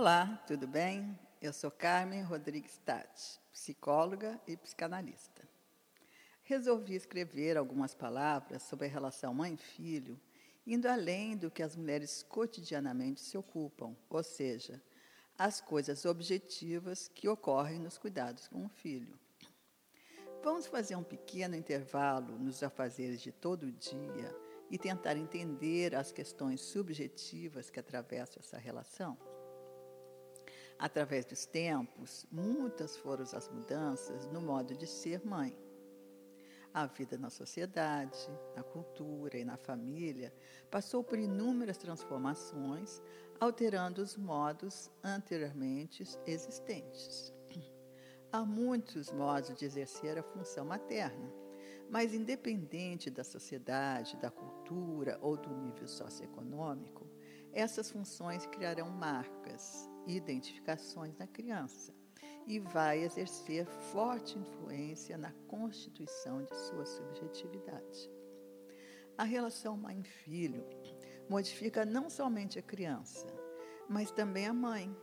Olá, tudo bem? Eu sou Carmen Rodrigues Tati, psicóloga e psicanalista. Resolvi escrever algumas palavras sobre a relação mãe-filho, indo além do que as mulheres cotidianamente se ocupam, ou seja, as coisas objetivas que ocorrem nos cuidados com o filho. Vamos fazer um pequeno intervalo nos afazeres de todo dia e tentar entender as questões subjetivas que atravessam essa relação? Através dos tempos, muitas foram as mudanças no modo de ser mãe. A vida na sociedade, na cultura e na família passou por inúmeras transformações, alterando os modos anteriormente existentes. Há muitos modos de exercer a função materna, mas independente da sociedade, da cultura ou do nível socioeconômico, essas funções criarão marcas, identificações na criança e vai exercer forte influência na constituição de sua subjetividade. A relação mãe-filho modifica não somente a criança, mas também a mãe.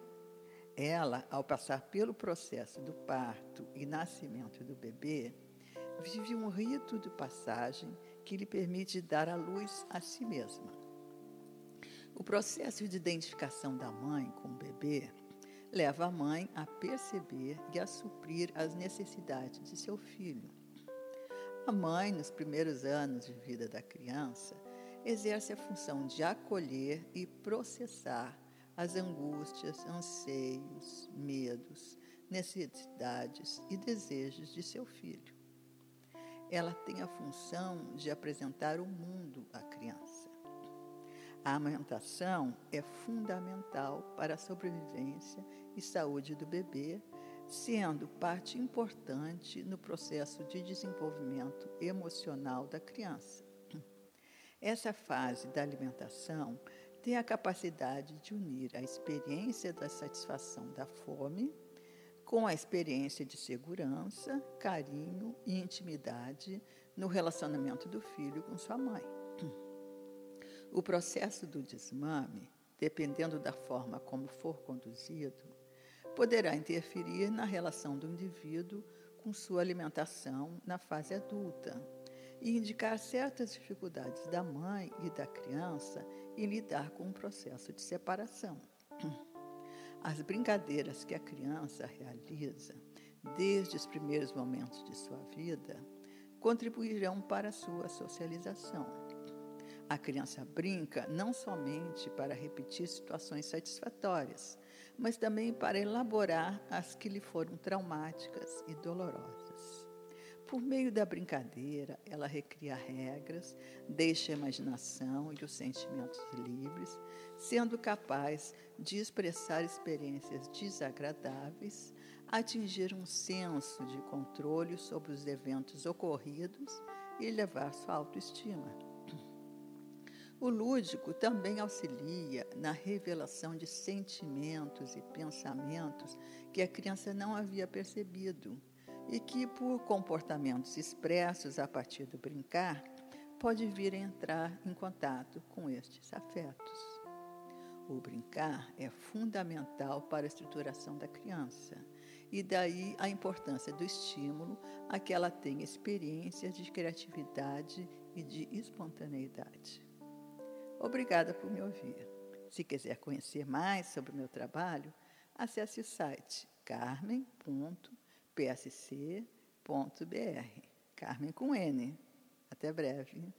Ela, ao passar pelo processo do parto e nascimento do bebê, vive um rito de passagem que lhe permite dar à luz a si mesma. O processo de identificação da mãe com o bebê leva a mãe a perceber e a suprir as necessidades de seu filho. A mãe, nos primeiros anos de vida da criança, exerce a função de acolher e processar as angústias, anseios, medos, necessidades e desejos de seu filho. Ela tem a função de apresentar o mundo criança. A amamentação é fundamental para a sobrevivência e saúde do bebê, sendo parte importante no processo de desenvolvimento emocional da criança. Essa fase da alimentação tem a capacidade de unir a experiência da satisfação da fome com a experiência de segurança, carinho e intimidade no relacionamento do filho com sua mãe. O processo do desmame, dependendo da forma como for conduzido, poderá interferir na relação do indivíduo com sua alimentação na fase adulta e indicar certas dificuldades da mãe e da criança em lidar com o processo de separação. As brincadeiras que a criança realiza desde os primeiros momentos de sua vida contribuirão para a sua socialização a criança brinca não somente para repetir situações satisfatórias, mas também para elaborar as que lhe foram traumáticas e dolorosas. Por meio da brincadeira, ela recria regras, deixa a imaginação e os sentimentos livres, sendo capaz de expressar experiências desagradáveis, atingir um senso de controle sobre os eventos ocorridos e elevar sua autoestima. O lúdico também auxilia na revelação de sentimentos e pensamentos que a criança não havia percebido e que, por comportamentos expressos a partir do brincar, pode vir a entrar em contato com estes afetos. O brincar é fundamental para a estruturação da criança, e daí a importância do estímulo a que ela tenha experiências de criatividade e de espontaneidade. Obrigada por me ouvir. Se quiser conhecer mais sobre o meu trabalho, acesse o site carmen.psc.br. Carmen com N. Até breve.